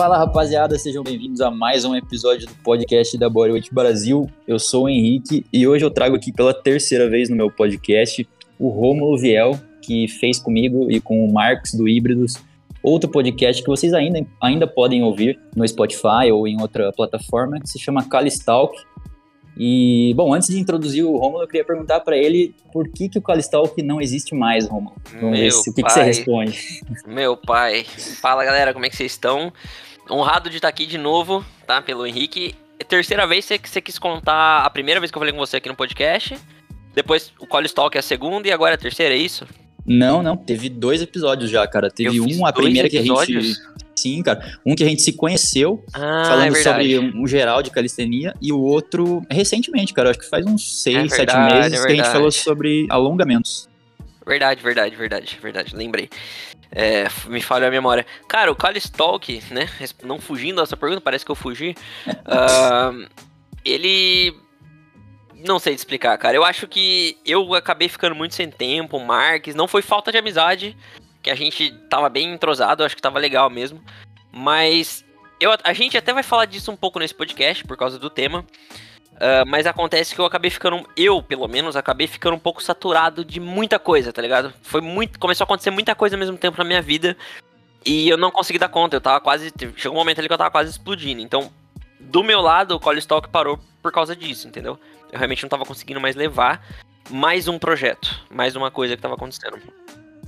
Fala rapaziada, sejam bem-vindos a mais um episódio do podcast da Bodyweight Brasil. Eu sou o Henrique e hoje eu trago aqui pela terceira vez no meu podcast o Romulo Viel, que fez comigo e com o Marcos do Híbridos outro podcast que vocês ainda, ainda podem ouvir no Spotify ou em outra plataforma que se chama Calistalk. E, bom, antes de introduzir o Romulo, eu queria perguntar para ele por que, que o Calistalk não existe mais, Romulo. Vamos ver o que, que, você responde. Meu pai. Fala, galera, como é que vocês estão? Honrado de estar aqui de novo, tá? Pelo Henrique. É terceira vez que você quis contar a primeira vez que eu falei com você aqui no podcast. Depois o Calistalk é a segunda e agora a terceira, é isso? Não, não, teve dois episódios já, cara. Teve um, a primeira episódios? que a gente. Sim, cara. Um que a gente se conheceu, ah, falando é sobre um, um, geral de calistenia, e o outro recentemente, cara. Acho que faz uns seis, é verdade, sete meses é que a gente falou sobre alongamentos. Verdade, verdade, verdade, verdade. Lembrei. É, me falha a memória. Cara, o Calistalk, né? Não fugindo dessa pergunta, parece que eu fugi. uh, ele não sei te explicar, cara. Eu acho que eu acabei ficando muito sem tempo, Marques. Não foi falta de amizade, que a gente tava bem entrosado, acho que tava legal mesmo. Mas eu, a gente até vai falar disso um pouco nesse podcast, por causa do tema. Uh, mas acontece que eu acabei ficando, eu pelo menos, acabei ficando um pouco saturado de muita coisa, tá ligado? Foi muito. Começou a acontecer muita coisa ao mesmo tempo na minha vida. E eu não consegui dar conta, eu tava quase. Chegou um momento ali que eu tava quase explodindo. Então, do meu lado, o Stalk parou por causa disso, entendeu? Eu realmente não estava conseguindo mais levar mais um projeto, mais uma coisa que estava acontecendo.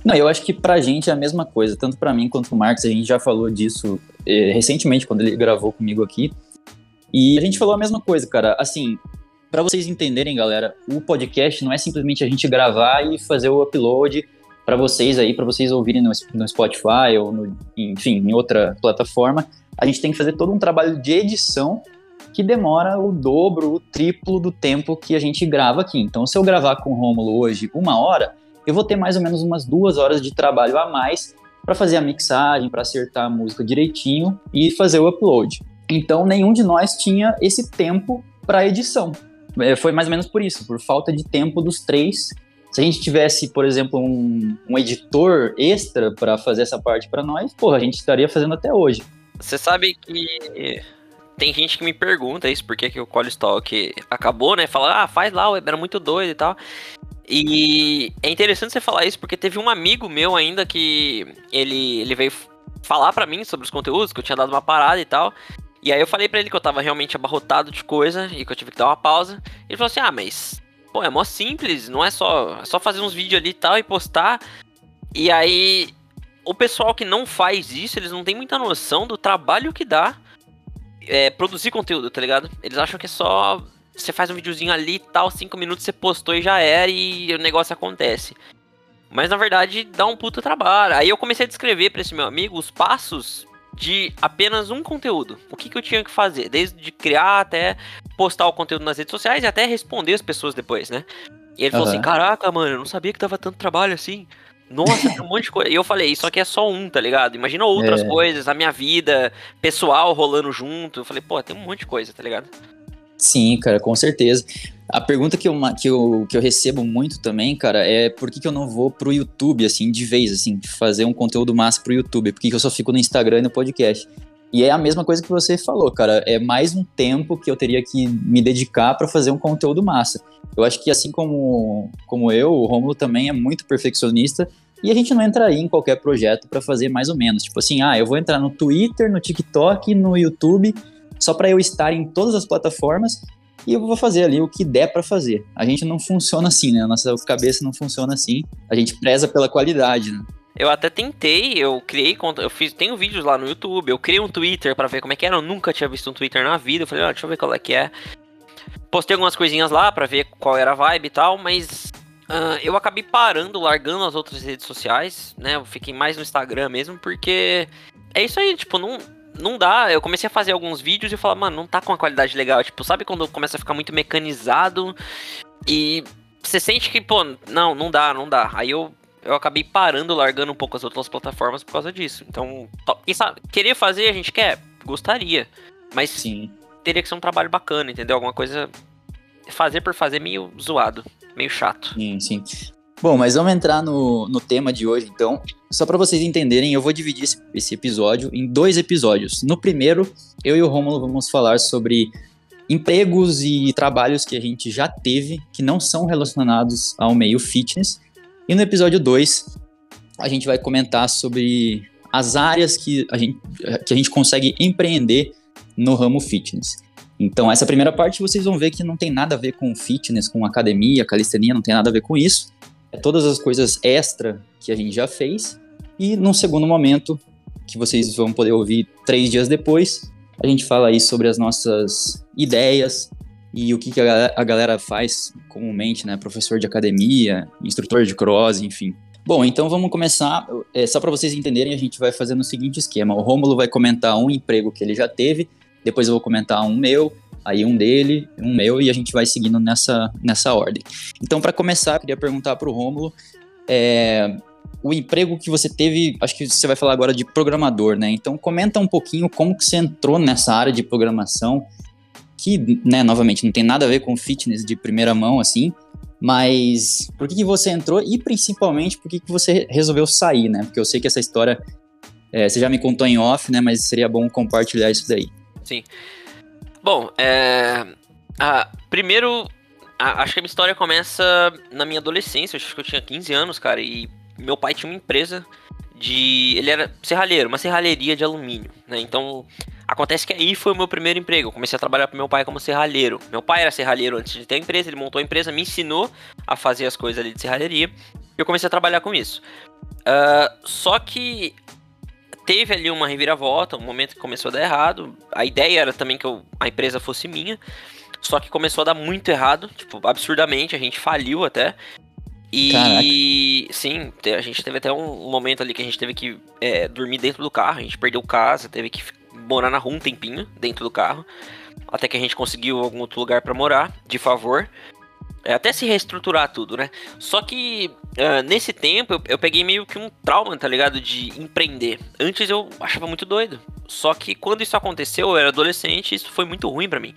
Não, eu acho que pra gente é a mesma coisa, tanto para mim quanto pro Marcos, a gente já falou disso eh, recentemente quando ele gravou comigo aqui. E a gente falou a mesma coisa, cara. Assim, para vocês entenderem, galera, o podcast não é simplesmente a gente gravar e fazer o upload para vocês aí, para vocês ouvirem no, no Spotify ou no, enfim, em outra plataforma. A gente tem que fazer todo um trabalho de edição que demora o dobro, o triplo do tempo que a gente grava aqui. Então, se eu gravar com o Rômulo hoje uma hora, eu vou ter mais ou menos umas duas horas de trabalho a mais para fazer a mixagem, para acertar a música direitinho e fazer o upload. Então, nenhum de nós tinha esse tempo para edição. É, foi mais ou menos por isso, por falta de tempo dos três. Se a gente tivesse, por exemplo, um, um editor extra para fazer essa parte para nós, porra, a gente estaria fazendo até hoje. Você sabe que tem gente que me pergunta isso, por que, que o Call Stalk acabou, né? Fala, ah, faz lá, era muito doido e tal. E é interessante você falar isso, porque teve um amigo meu ainda que ele, ele veio falar para mim sobre os conteúdos, que eu tinha dado uma parada e tal. E aí eu falei para ele que eu tava realmente abarrotado de coisa e que eu tive que dar uma pausa. Ele falou assim: "Ah, mas pô, é mó simples, não é só, é só fazer uns vídeos ali e tal e postar". E aí o pessoal que não faz isso, eles não têm muita noção do trabalho que dá é, produzir conteúdo, tá ligado? Eles acham que é só. Você faz um videozinho ali e tal, cinco minutos você postou e já era e o negócio acontece. Mas na verdade dá um puta trabalho. Aí eu comecei a descrever para esse meu amigo os passos de apenas um conteúdo. O que, que eu tinha que fazer? Desde criar até postar o conteúdo nas redes sociais e até responder as pessoas depois, né? E ele uhum. falou assim: Caraca, mano, eu não sabia que tava tanto trabalho assim. Nossa, tem um monte de coisa. E eu falei, isso aqui é só um, tá ligado? Imagina outras é. coisas, a minha vida pessoal rolando junto. Eu falei, pô, tem um monte de coisa, tá ligado? Sim, cara, com certeza. A pergunta que eu, que eu, que eu recebo muito também, cara, é por que, que eu não vou pro YouTube, assim, de vez, assim, fazer um conteúdo massa pro YouTube? Por que, que eu só fico no Instagram e no podcast? E é a mesma coisa que você falou, cara. É mais um tempo que eu teria que me dedicar para fazer um conteúdo massa. Eu acho que assim como, como eu, o Romulo também é muito perfeccionista e a gente não entraria em qualquer projeto para fazer mais ou menos. Tipo assim, ah, eu vou entrar no Twitter, no TikTok, no YouTube, só para eu estar em todas as plataformas e eu vou fazer ali o que der para fazer. A gente não funciona assim, né? A nossa cabeça não funciona assim. A gente preza pela qualidade, né? Eu até tentei, eu criei eu fiz, tenho vídeos lá no YouTube, eu criei um Twitter para ver como é que era, eu nunca tinha visto um Twitter na vida, eu falei, ah, deixa eu ver qual é que é. Postei algumas coisinhas lá para ver qual era a vibe e tal, mas Uh, eu acabei parando, largando as outras redes sociais, né? Eu fiquei mais no Instagram mesmo, porque é isso aí, tipo, não, não dá. Eu comecei a fazer alguns vídeos e falar, mano, não tá com uma qualidade legal. Tipo, sabe quando começa a ficar muito mecanizado e você sente que, pô, não, não dá, não dá. Aí eu, eu acabei parando, largando um pouco as outras plataformas por causa disso. Então, sabe, querer fazer, a gente quer? Gostaria. Mas Sim. teria que ser um trabalho bacana, entendeu? Alguma coisa. Fazer por fazer meio zoado meio chato. Sim, sim. Bom, mas vamos entrar no, no tema de hoje, então. Só para vocês entenderem, eu vou dividir esse, esse, episódio em dois episódios. No primeiro, eu e o Romulo vamos falar sobre empregos e trabalhos que a gente já teve que não são relacionados ao meio fitness. E no episódio 2, a gente vai comentar sobre as áreas que a gente, que a gente consegue empreender no ramo fitness. Então, essa primeira parte vocês vão ver que não tem nada a ver com fitness, com academia, calistenia, não tem nada a ver com isso. É todas as coisas extra que a gente já fez. E num segundo momento, que vocês vão poder ouvir três dias depois, a gente fala aí sobre as nossas ideias e o que, que a galera faz comumente, né? Professor de academia, instrutor de cross, enfim. Bom, então vamos começar. É, só para vocês entenderem, a gente vai fazer no seguinte esquema: o Rômulo vai comentar um emprego que ele já teve, depois eu vou comentar um meu, aí um dele, um meu, e a gente vai seguindo nessa, nessa ordem. Então, para começar, eu queria perguntar para o Rômulo é, o emprego que você teve, acho que você vai falar agora de programador, né? Então, comenta um pouquinho como que você entrou nessa área de programação, que, né, novamente, não tem nada a ver com fitness de primeira mão, assim, mas por que, que você entrou e, principalmente, por que, que você resolveu sair, né? Porque eu sei que essa história, é, você já me contou em off, né? Mas seria bom compartilhar isso daí. Sim. Bom, é... Primeiro, acho que a minha história começa na minha adolescência. Acho que eu tinha 15 anos, cara, e meu pai tinha uma empresa de. Ele era serralheiro, uma serralheria de alumínio, né? Então, acontece que aí foi o meu primeiro emprego. Eu comecei a trabalhar pro meu pai como serralheiro. Meu pai era serralheiro antes de ter a empresa, ele montou a empresa, me ensinou a fazer as coisas ali de serralheria. E eu comecei a trabalhar com isso. Uh, só que teve ali uma reviravolta, um momento que começou a dar errado. A ideia era também que eu, a empresa fosse minha. Só que começou a dar muito errado, tipo, absurdamente, a gente faliu até. E Caraca. sim, a gente teve até um momento ali que a gente teve que é, dormir dentro do carro, a gente perdeu casa, teve que morar na rua um tempinho dentro do carro. Até que a gente conseguiu algum outro lugar para morar, de favor. É, até se reestruturar tudo, né? Só que uh, nesse tempo eu, eu, peguei meio que um trauma, tá ligado? De empreender. Antes eu achava muito doido. Só que quando isso aconteceu, eu era adolescente isso foi muito ruim para mim.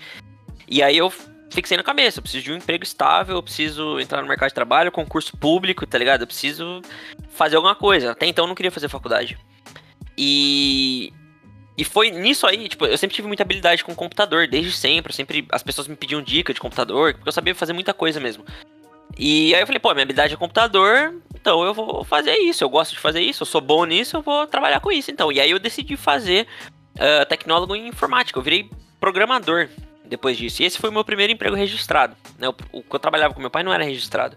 E aí eu fixei na cabeça, eu preciso de um emprego estável, eu preciso entrar no mercado de trabalho, concurso público, tá ligado? Eu preciso fazer alguma coisa. Até então eu não queria fazer faculdade. E e foi nisso aí, tipo, eu sempre tive muita habilidade com computador, desde sempre. Sempre as pessoas me pediam dica de computador, porque eu sabia fazer muita coisa mesmo. E aí eu falei, pô, minha habilidade é computador, então eu vou fazer isso. Eu gosto de fazer isso, eu sou bom nisso, eu vou trabalhar com isso. Então, e aí eu decidi fazer uh, tecnólogo em informática. Eu virei programador depois disso. E esse foi o meu primeiro emprego registrado. Né? O, o que eu trabalhava com meu pai não era registrado.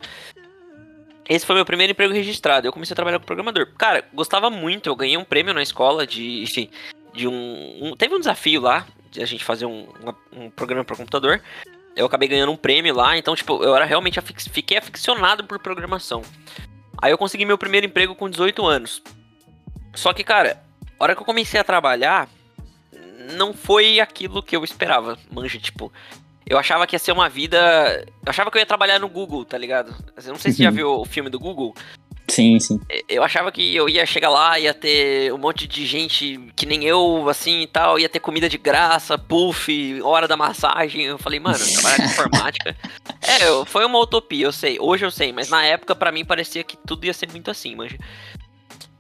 Esse foi meu primeiro emprego registrado. Eu comecei a trabalhar com programador. Cara, gostava muito. Eu ganhei um prêmio na escola de, enfim, de um, um, Teve um desafio lá, de a gente fazer um, um programa para computador. Eu acabei ganhando um prêmio lá, então, tipo, eu era realmente afix, fiquei aficionado por programação. Aí eu consegui meu primeiro emprego com 18 anos. Só que, cara, a hora que eu comecei a trabalhar, não foi aquilo que eu esperava. Manja, tipo, eu achava que ia ser uma vida. Eu achava que eu ia trabalhar no Google, tá ligado? Eu não sei se você já viu o filme do Google. Sim, sim. Eu achava que eu ia chegar lá, ia ter um monte de gente que nem eu, assim e tal, ia ter comida de graça, puff, hora da massagem. Eu falei, mano, trabalhar com informática. É, foi uma utopia, eu sei. Hoje eu sei, mas na época para mim parecia que tudo ia ser muito assim, manja.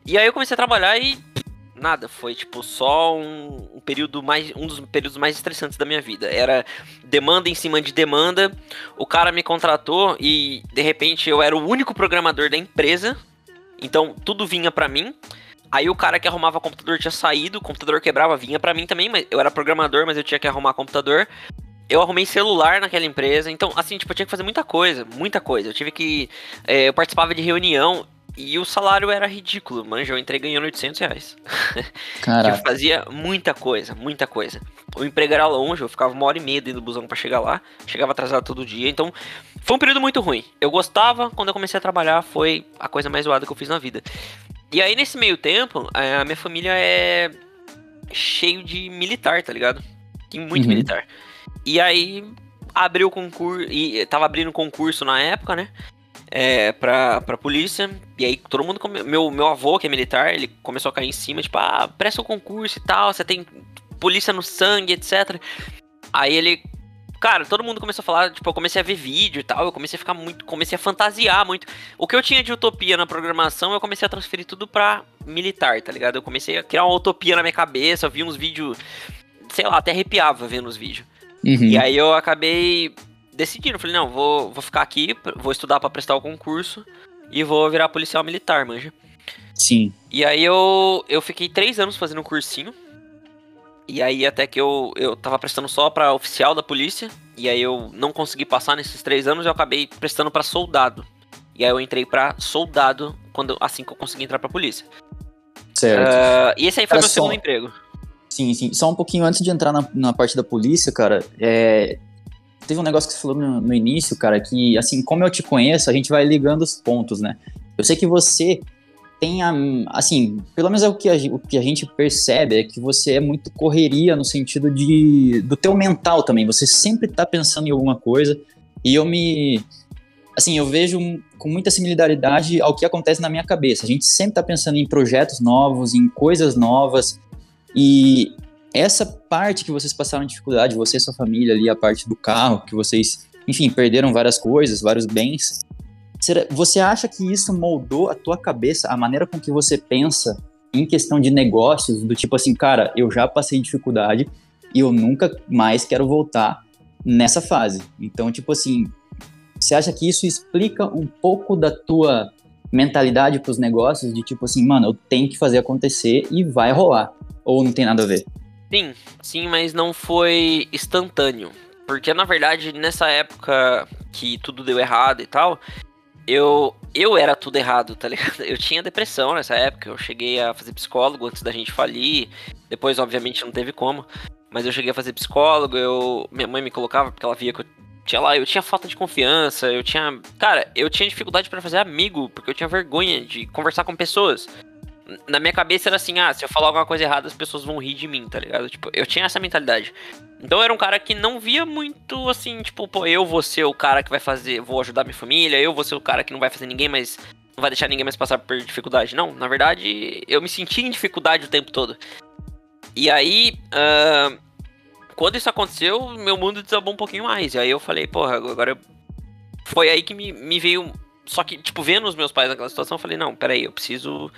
E aí eu comecei a trabalhar e nada, foi tipo só um, um, período mais um dos períodos mais estressantes da minha vida. Era demanda em cima de demanda. O cara me contratou e de repente eu era o único programador da empresa então tudo vinha para mim. Aí o cara que arrumava computador tinha saído, o computador quebrava, vinha para mim também, mas eu era programador, mas eu tinha que arrumar computador. Eu arrumei celular naquela empresa, então assim, tipo, eu tinha que fazer muita coisa, muita coisa. Eu tive que. É, eu participava de reunião e o salário era ridículo, manja, eu entrei ganhando 800 reais. Caraca. eu fazia muita coisa, muita coisa. O emprego era longe, eu ficava uma hora e meia dentro do busão para chegar lá, chegava atrasado todo dia, então foi um período muito ruim. Eu gostava, quando eu comecei a trabalhar, foi a coisa mais zoada que eu fiz na vida. E aí, nesse meio tempo, a minha família é cheio de militar, tá ligado? Tem muito uhum. militar. E aí, abriu o concurso, e tava abrindo concurso na época, né? É, pra, pra polícia. E aí todo mundo. Come... Meu, meu avô, que é militar, ele começou a cair em cima, tipo, ah, presta o concurso e tal, você tem polícia no sangue, etc. Aí ele cara, todo mundo começou a falar, tipo, eu comecei a ver vídeo e tal, eu comecei a ficar muito, comecei a fantasiar muito. O que eu tinha de utopia na programação, eu comecei a transferir tudo pra militar, tá ligado? Eu comecei a criar uma utopia na minha cabeça, eu vi uns vídeos, sei lá, até arrepiava vendo os vídeos. Uhum. E aí eu acabei decidindo, falei, não, vou, vou ficar aqui, vou estudar para prestar o concurso e vou virar policial militar, manja. Sim. E aí eu, eu fiquei três anos fazendo um cursinho. E aí até que eu, eu tava prestando só pra oficial da polícia. E aí eu não consegui passar nesses três anos eu acabei prestando para soldado. E aí eu entrei para soldado quando, assim que eu consegui entrar pra polícia. Certo. Uh, e esse aí foi Era meu só... segundo emprego. Sim, sim. Só um pouquinho antes de entrar na, na parte da polícia, cara, é... teve um negócio que você falou no, no início, cara, que assim, como eu te conheço, a gente vai ligando os pontos, né? Eu sei que você tem a, assim, pelo menos é o que, a, o que a gente percebe é que você é muito correria no sentido de do teu mental também. Você sempre tá pensando em alguma coisa e eu me assim, eu vejo com muita similaridade ao que acontece na minha cabeça. A gente sempre tá pensando em projetos novos, em coisas novas e essa parte que vocês passaram dificuldade, você e sua família ali, a parte do carro, que vocês, enfim, perderam várias coisas, vários bens, você acha que isso moldou a tua cabeça, a maneira com que você pensa em questão de negócios, do tipo assim, cara, eu já passei dificuldade e eu nunca mais quero voltar nessa fase. Então, tipo assim, você acha que isso explica um pouco da tua mentalidade para os negócios, de tipo assim, mano, eu tenho que fazer acontecer e vai rolar? Ou não tem nada a ver? Sim, sim, mas não foi instantâneo. Porque, na verdade, nessa época que tudo deu errado e tal, eu, eu era tudo errado, tá ligado? Eu tinha depressão nessa época, eu cheguei a fazer psicólogo antes da gente falir, depois obviamente não teve como, mas eu cheguei a fazer psicólogo, eu, minha mãe me colocava porque ela via que eu tinha lá, eu tinha falta de confiança, eu tinha, cara, eu tinha dificuldade para fazer amigo, porque eu tinha vergonha de conversar com pessoas na minha cabeça era assim, ah, se eu falar alguma coisa errada, as pessoas vão rir de mim, tá ligado? Tipo, eu tinha essa mentalidade. Então eu era um cara que não via muito assim, tipo, pô, eu vou ser o cara que vai fazer, vou ajudar minha família, eu vou ser o cara que não vai fazer ninguém mais. Não vai deixar ninguém mais passar por dificuldade. Não, na verdade, eu me senti em dificuldade o tempo todo. E aí, uh, quando isso aconteceu, meu mundo desabou um pouquinho mais. E aí eu falei, porra, agora. Foi aí que me, me veio. Só que, tipo, vendo os meus pais naquela situação, eu falei, não, peraí, eu preciso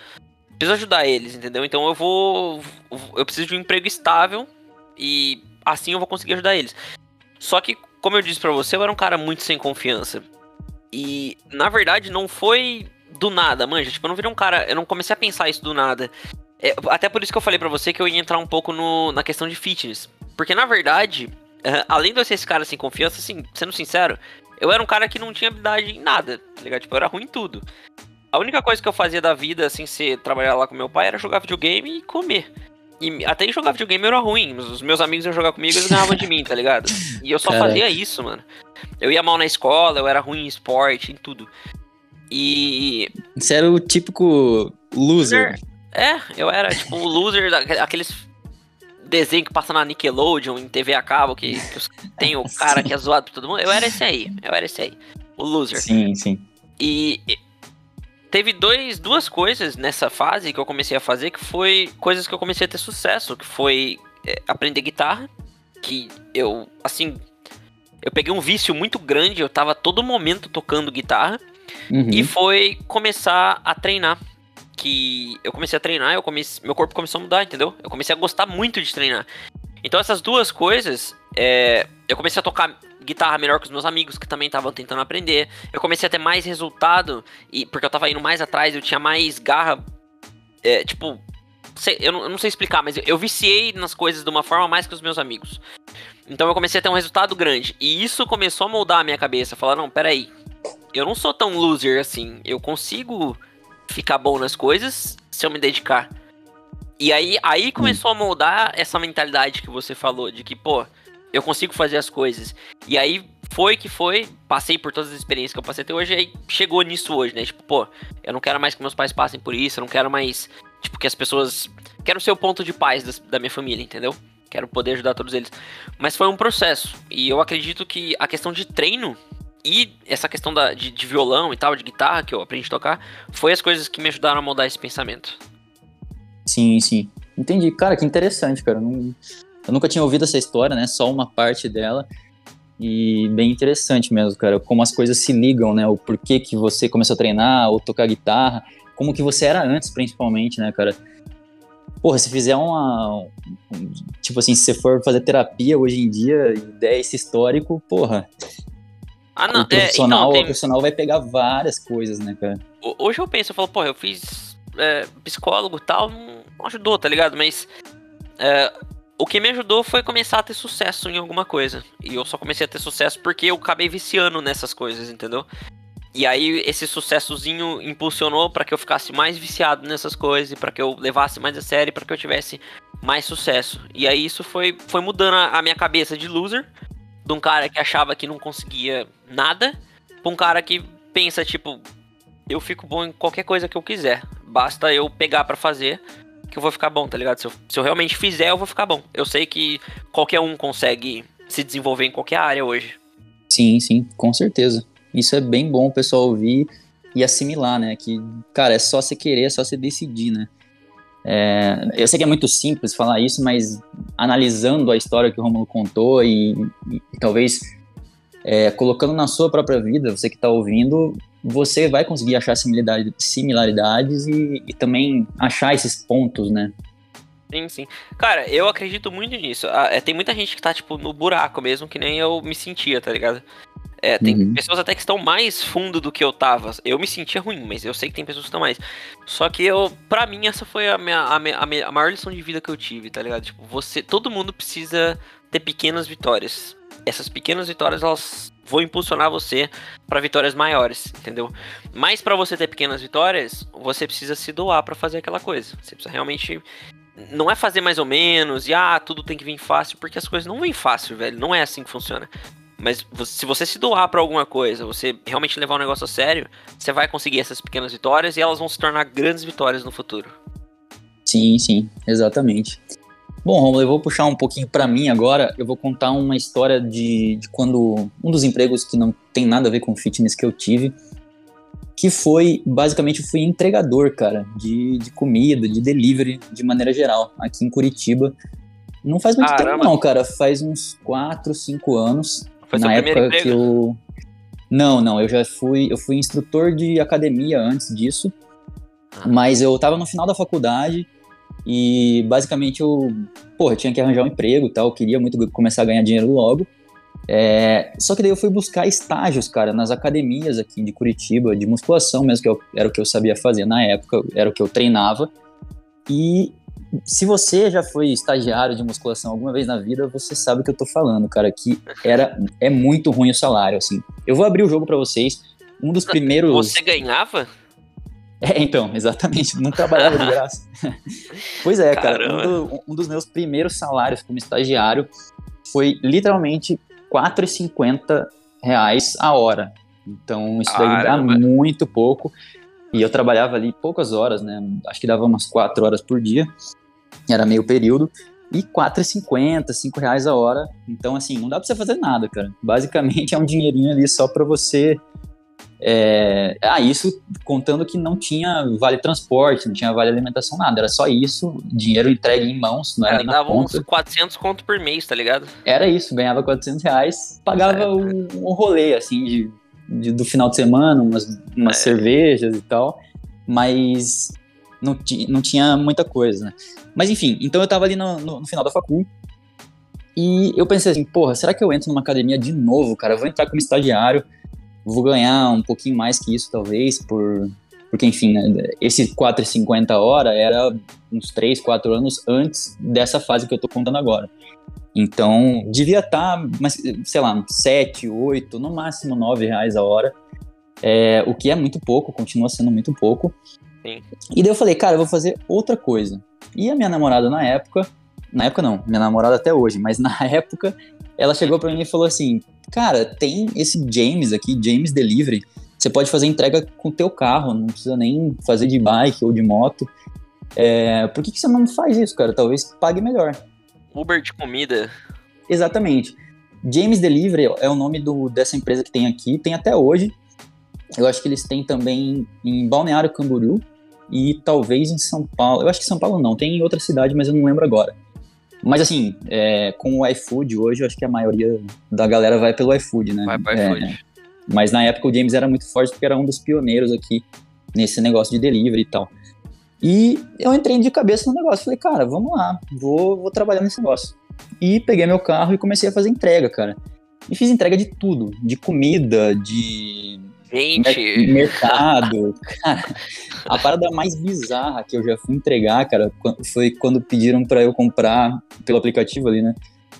preciso ajudar eles, entendeu? Então eu vou. Eu preciso de um emprego estável e assim eu vou conseguir ajudar eles. Só que, como eu disse para você, eu era um cara muito sem confiança. E, na verdade, não foi do nada, manja. Tipo, eu não virei um cara. Eu não comecei a pensar isso do nada. É, até por isso que eu falei para você que eu ia entrar um pouco no, na questão de fitness. Porque, na verdade, uh, além de eu ser esse cara sem confiança, assim, sendo sincero, eu era um cara que não tinha habilidade em nada, tá ligado? Tipo, eu era ruim em tudo. A única coisa que eu fazia da vida, assim, ser trabalhar lá com meu pai, era jogar videogame e comer. E até jogar videogame era ruim. Os meus amigos iam jogar comigo e eles ganhavam de mim, tá ligado? E eu só Caraca. fazia isso, mano. Eu ia mal na escola, eu era ruim em esporte, em tudo. E. Você era o típico loser. É, eu era tipo o loser daqueles desenho que passa na Nickelodeon, em TV a cabo, que, que tem o cara que é zoado por todo mundo. Eu era esse aí, eu era esse aí. O loser. Sim, sim. E teve dois, duas coisas nessa fase que eu comecei a fazer que foi coisas que eu comecei a ter sucesso, que foi é, aprender guitarra, que eu, assim, eu peguei um vício muito grande, eu tava todo momento tocando guitarra, uhum. e foi começar a treinar. Que eu comecei a treinar, eu comecei, meu corpo começou a mudar, entendeu? Eu comecei a gostar muito de treinar. Então essas duas coisas, é, eu comecei a tocar guitarra melhor que os meus amigos que também estavam tentando aprender. Eu comecei a ter mais resultado e porque eu tava indo mais atrás, eu tinha mais garra. É, tipo, sei, eu, não, eu, não, sei explicar, mas eu, eu viciei nas coisas de uma forma mais que os meus amigos. Então eu comecei a ter um resultado grande. E isso começou a moldar a minha cabeça. Falar, não, peraí. Eu não sou tão loser assim. Eu consigo ficar bom nas coisas se eu me dedicar. E aí, aí começou a moldar essa mentalidade que você falou, de que, pô, eu consigo fazer as coisas. E aí foi que foi, passei por todas as experiências que eu passei até hoje, e aí chegou nisso hoje, né? Tipo, pô, eu não quero mais que meus pais passem por isso, eu não quero mais, tipo, que as pessoas. Quero ser o ponto de paz das, da minha família, entendeu? Quero poder ajudar todos eles. Mas foi um processo. E eu acredito que a questão de treino e essa questão da, de, de violão e tal, de guitarra que eu aprendi a tocar, foi as coisas que me ajudaram a mudar esse pensamento. Sim, sim. Entendi. Cara, que interessante, cara. Não, eu nunca tinha ouvido essa história, né? Só uma parte dela. E bem interessante mesmo, cara, como as coisas se ligam, né? O porquê que você começou a treinar ou tocar guitarra, como que você era antes, principalmente, né, cara? Porra, se fizer uma. Tipo assim, se você for fazer terapia hoje em dia e der esse histórico, porra. Ah, não, o profissional, é, então, tem... o profissional vai pegar várias coisas, né, cara? Hoje eu penso, eu falo, porra, eu fiz é, psicólogo e tal, não ajudou, tá ligado? Mas é, o que me ajudou foi começar a ter sucesso em alguma coisa. E eu só comecei a ter sucesso porque eu acabei viciando nessas coisas, entendeu? E aí esse sucessozinho impulsionou para que eu ficasse mais viciado nessas coisas, para que eu levasse mais a sério, para que eu tivesse mais sucesso. E aí isso foi, foi mudando a minha cabeça de loser, de um cara que achava que não conseguia nada, pra um cara que pensa tipo, eu fico bom em qualquer coisa que eu quiser. Basta eu pegar para fazer que eu vou ficar bom, tá ligado? Se eu, se eu realmente fizer, eu vou ficar bom. Eu sei que qualquer um consegue se desenvolver em qualquer área hoje. Sim, sim, com certeza. Isso é bem bom o pessoal ouvir e assimilar, né? Que, cara, é só você querer, é só você decidir, né? É, eu sei que é muito simples falar isso, mas analisando a história que o Romulo contou e, e, talvez é, colocando na sua própria vida, você que está ouvindo, você vai conseguir achar similaridade, similaridades e, e, também achar esses pontos, né? Sim, sim. Cara, eu acredito muito nisso. Ah, é, tem muita gente que tá, tipo, no buraco mesmo, que nem eu me sentia, tá ligado? É, tem uhum. pessoas até que estão mais fundo do que eu tava. Eu me sentia ruim, mas eu sei que tem pessoas que estão mais. Só que eu, pra mim, essa foi a, minha, a, minha, a, maior lição de vida que eu tive, tá ligado? Tipo, você, todo mundo precisa ter pequenas vitórias. Essas pequenas vitórias, elas vão impulsionar você para vitórias maiores, entendeu? Mas para você ter pequenas vitórias, você precisa se doar para fazer aquela coisa. Você precisa realmente não é fazer mais ou menos e ah, tudo tem que vir fácil, porque as coisas não vêm fácil, velho. Não é assim que funciona. Mas se você se doar para alguma coisa, você realmente levar o um negócio a sério, você vai conseguir essas pequenas vitórias e elas vão se tornar grandes vitórias no futuro. Sim, sim, exatamente. Bom, Romulo, eu vou puxar um pouquinho para mim agora. Eu vou contar uma história de, de, quando um dos empregos que não tem nada a ver com fitness que eu tive, que foi basicamente eu fui entregador, cara, de, de comida, de delivery, de maneira geral, aqui em Curitiba. Não faz muito Caramba. tempo, não, cara. Faz uns 4, 5 anos. Foi na época que eu. Não, não, eu já fui. Eu fui instrutor de academia antes disso. Ah. Mas eu tava no final da faculdade e basicamente eu, porra, tinha que arranjar um emprego e tal. Eu queria muito começar a ganhar dinheiro logo. É, só que daí eu fui buscar estágios, cara, nas academias aqui de Curitiba, de musculação mesmo, que eu, era o que eu sabia fazer na época, era o que eu treinava. E se você já foi estagiário de musculação alguma vez na vida, você sabe o que eu tô falando, cara, que era é muito ruim o salário, assim. Eu vou abrir o jogo para vocês. Um dos primeiros. Você ganhava? É, então, exatamente, não trabalhava de graça. pois é, cara, um, do, um, dos meus primeiros salários como estagiário foi literalmente R$ 4,50 a hora. Então, isso daí dá muito pouco. E eu trabalhava ali poucas horas, né? Acho que dava umas 4 horas por dia era meio período, e R$4,50, 5 reais a hora. Então, assim, não dá pra você fazer nada, cara. Basicamente é um dinheirinho ali só para você. É... Ah, isso contando que não tinha vale transporte, não tinha vale alimentação, nada. Era só isso, dinheiro entregue em mãos, não era nem dava uns 400 conto por mês, tá ligado? Era isso, ganhava 400 reais, pagava um, um rolê, assim, de, de, do final de semana, umas, umas é. cervejas e tal. Mas não, não tinha muita coisa, né? Mas enfim, então eu tava ali no, no, no, final da facul e eu pensei assim, porra, será que eu entro numa academia de novo, cara? Eu vou entrar como estagiário, vou ganhar um pouquinho mais que isso, talvez, por... Porque, enfim, né, esse 4,50 hora era uns 3, 4 anos antes dessa fase que eu tô contando agora. Então, devia estar, tá, mas, sei lá, 7, 8, no máximo 9 reais a hora. É, o que é muito pouco, continua sendo muito pouco. Sim. E daí eu falei, cara, eu vou fazer outra coisa. E a minha namorada na época, na época não, minha namorada até hoje, mas na época, ela chegou para mim e falou assim: "Cara, tem esse James aqui, James Delivery. Você pode fazer entrega com o teu carro, não precisa nem fazer de bike ou de moto. É, por que, que você não faz isso, cara? Talvez pague melhor." Uber de comida. Exatamente. James Delivery é o nome do, dessa empresa que tem aqui, tem até hoje. Eu acho que eles têm também em Balneário Camboriú, e talvez em São Paulo. Eu acho que São Paulo não, tem em outra cidade, mas eu não lembro agora. Mas assim, é, com o iFood hoje, eu acho que a maioria da galera vai pelo iFood, né? Vai pro É, iFood. mas na época o James era muito forte porque era um dos pioneiros aqui nesse negócio de delivery e tal. E eu entrei de cabeça no negócio. Falei, cara, vamos lá, vou, vou trabalhar nesse negócio. E peguei meu carro e comecei a fazer entrega, cara. E fiz entrega de tudo, de comida, de Gente, mercado. cara, a parada mais bizarra que eu já fui entregar, cara, foi quando pediram pra eu comprar pelo aplicativo ali, né?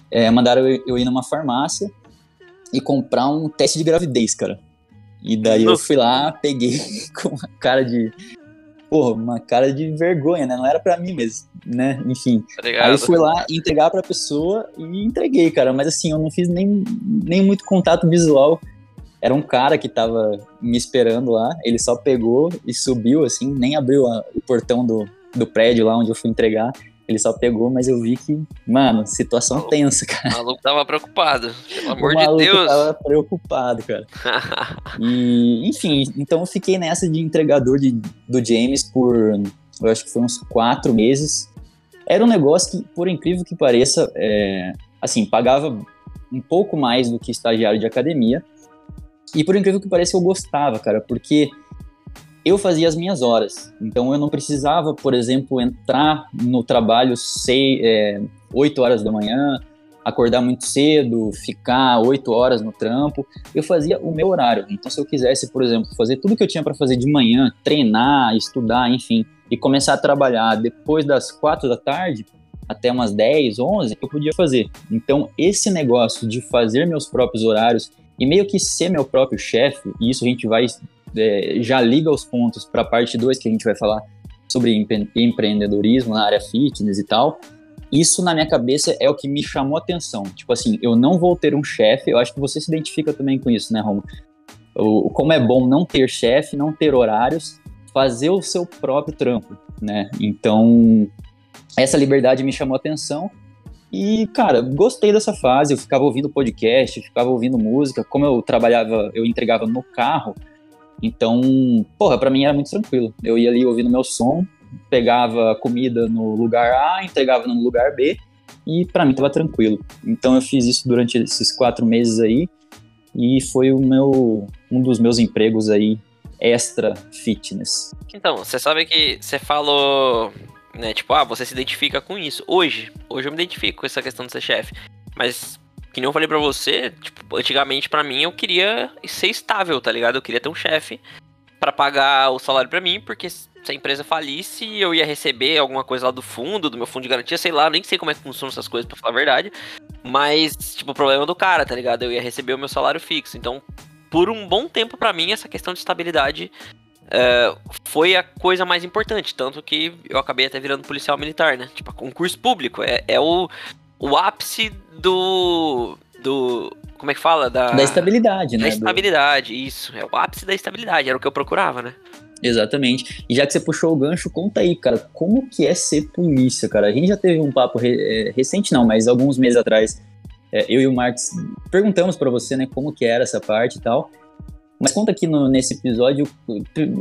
É, mandaram eu, eu ir numa farmácia e comprar um teste de gravidez, cara. E daí eu Nossa. fui lá, peguei com uma cara de. Porra, uma cara de vergonha, né? Não era pra mim mesmo, né? Enfim. tá Aí eu fui lá entregar pra pessoa e entreguei, cara. Mas assim, eu não fiz nem, nem muito contato visual. Era um cara que tava me esperando lá. Ele só pegou e subiu, assim, nem abriu a- o portão do, do prédio lá onde eu fui entregar. Ele só pegou, mas eu vi que, mano, situação tensa, cara. O maluco tava preocupado. Pelo amor o de maluco Deus. tava preocupado, cara. E, enfim, então eu fiquei nessa de entregador de, do James por, eu acho que foi uns quatro meses. Era um negócio que, por incrível que pareça, é, assim, pagava um pouco mais do que estagiário de academia. E por incrível que pareça, eu gostava, cara, porque eu fazia as minhas horas. Então eu não precisava, por exemplo, entrar no trabalho sei, é, 8 horas da manhã, acordar muito cedo, ficar 8 horas no trampo eu fazia o meu horário. Então, se eu quisesse, por exemplo, fazer tudo que eu tinha para fazer de manhã, treinar, estudar, enfim, e começar a trabalhar depois das quatro da tarde até umas 10, 11, eu podia fazer. Então, esse negócio de fazer meus próprios horários e meio que ser meu próprio chefe, e isso a gente vai é, já liga os pontos para a parte 2 que a gente vai falar sobre empre- empreendedorismo na área fitness e tal. Isso na minha cabeça é o que me chamou atenção. Tipo assim, eu não vou ter um chefe. Eu acho que você se identifica também com isso, né, Romo? O, como é bom não ter chefe, não ter horários, fazer o seu próprio trampo, né? Então, essa liberdade me chamou atenção. E, cara, gostei dessa fase. Eu ficava ouvindo podcast, ficava ouvindo música. Como eu trabalhava, eu entregava no carro. Então, porra, pra mim era muito tranquilo. Eu ia ali ouvindo meu som, pegava comida no lugar A, entregava no lugar B, e pra mim tava tranquilo. Então eu fiz isso durante esses quatro meses aí, e foi o meu um dos meus empregos aí extra fitness. Então, você sabe que você falou, né, tipo, ah, você se identifica com isso. Hoje, hoje eu me identifico com essa questão de ser chefe. Mas, que nem eu falei pra você, tipo, antigamente pra mim eu queria ser estável, tá ligado? Eu queria ter um chefe pra pagar o salário pra mim, porque se a empresa falisse, eu ia receber alguma coisa lá do fundo, do meu fundo de garantia, sei lá, nem sei como é que funcionam essas coisas, pra falar a verdade. Mas, tipo, o problema é do cara, tá ligado? Eu ia receber o meu salário fixo. Então, por um bom tempo pra mim, essa questão de estabilidade é, foi a coisa mais importante. Tanto que eu acabei até virando policial militar, né? Tipo, concurso público. É, é o, o ápice do. do. Como é que fala? Da, Da estabilidade, da né? Do- estabilidade, isso. É o ápice da estabilidade, era o que eu procurava, né? Exatamente. E já que você puxou o gancho, conta aí, cara, como que é ser polícia, cara? A gente já teve um papo re- é, recente, não, mas alguns meses atrás, é, eu e o Marcos perguntamos pra você, né, como que era essa parte e tal. Mas conta aqui no- nesse episódio,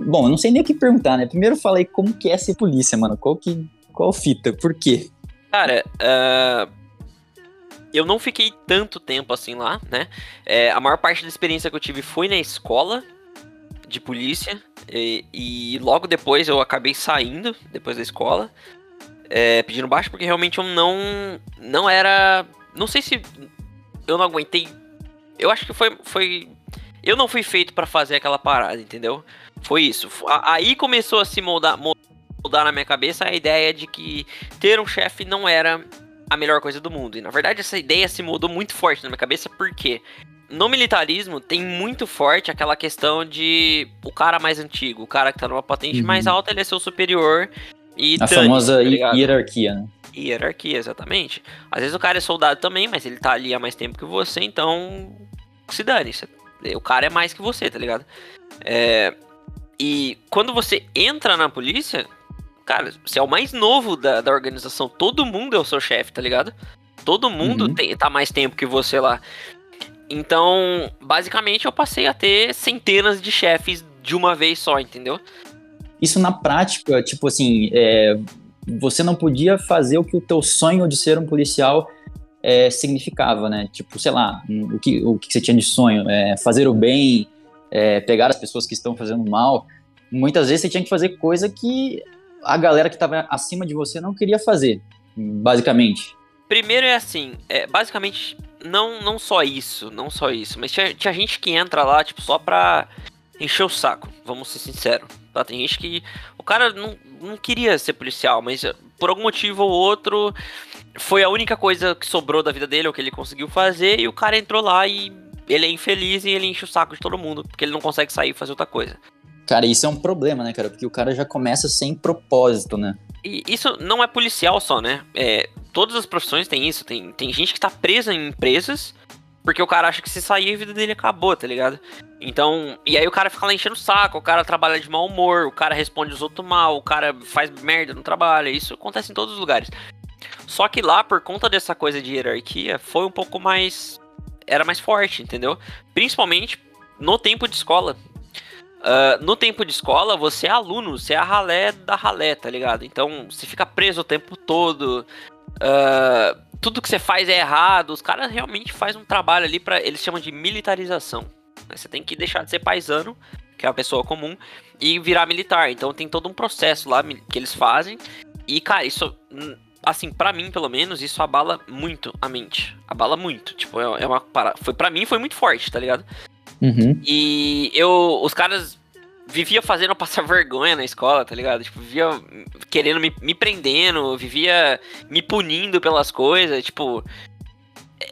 bom, eu não sei nem o que perguntar, né? Primeiro falei como que é ser polícia, mano. Qual que qual fita? Por quê? Cara, ah, eu não fiquei tanto tempo assim lá, né? É, a maior parte da experiência que eu tive foi na escola de polícia. E, e logo depois eu acabei saindo, depois da escola, é, pedindo baixo, porque realmente eu não, não era. Não sei se eu não aguentei. Eu acho que foi. foi eu não fui feito pra fazer aquela parada, entendeu? Foi isso. Aí começou a se moldar, moldar na minha cabeça a ideia de que ter um chefe não era a melhor coisa do mundo. E na verdade essa ideia se mudou muito forte na minha cabeça porque no militarismo tem muito forte aquela questão de o cara mais antigo, o cara que tá numa patente Uhum. mais alta, ele é seu superior e A famosa tá hierarquia, né? hierarquia, exatamente. Às vezes o cara é soldado também, mas ele tá ali há mais tempo que você, então se dane. cê- O cara é mais que você, tá ligado? É, e quando você entra na polícia, cara, você é o mais novo da, da organização. Todo mundo é o seu chefe, tá ligado? Todo mundo Uhum. tem, tá mais tempo que você lá. Então, basicamente, eu passei a ter centenas de chefes de uma vez só, entendeu? Isso na prática, tipo assim, é, você não podia fazer o que o teu sonho de ser um policial é, significava, né? Tipo, sei lá, o que, o que você tinha de sonho, é, fazer o bem, é, pegar as pessoas que estão fazendo mal. Muitas vezes você tinha que fazer coisa que a galera que estava acima de você não queria fazer, basicamente. Primeiro é assim, é, basicamente, não, não só isso, não só isso, mas tinha, tinha gente que entra lá, tipo, só pra encher o saco, vamos ser sinceros. Tá? Tem gente que. O cara não, não queria ser policial, mas por algum motivo ou outro foi a única coisa que sobrou da vida dele, o que ele conseguiu fazer, e o cara entrou lá e ele é infeliz e ele enche o saco de todo mundo, porque ele não consegue sair e fazer outra coisa. Cara, isso é um problema, né, cara? Porque o cara já começa sem propósito, né? E isso não é policial só, né? É, todas as profissões têm isso. Tem, tem gente que tá presa em empresas porque o cara acha que se sair a vida dele acabou, tá ligado? Então, e aí o cara fica lá enchendo o saco, o cara trabalha de mau humor, o cara responde os outros mal, o cara faz merda no trabalho. Isso acontece em todos os lugares. Só que lá, por conta dessa coisa de hierarquia, foi um pouco mais. Era mais forte, entendeu? Principalmente no tempo de escola. Uh, no tempo de escola, você é aluno, você é a ralé da ralé, tá ligado? Então, você fica preso o tempo todo. Uh, tudo que você faz é errado. Os caras realmente fazem um trabalho ali para Eles chamam de militarização. Né? Você tem que deixar de ser paisano, que é uma pessoa comum, e virar militar. Então tem todo um processo lá que eles fazem. E, cara, isso. Assim, para mim, pelo menos, isso abala muito a mente. Abala muito. Tipo, é, é uma parada. Foi, pra mim foi muito forte, tá ligado? Uhum. E eu. Os caras vivia fazendo passar vergonha na escola, tá ligado? Tipo, vivia querendo me, me prendendo, vivia me punindo pelas coisas, tipo.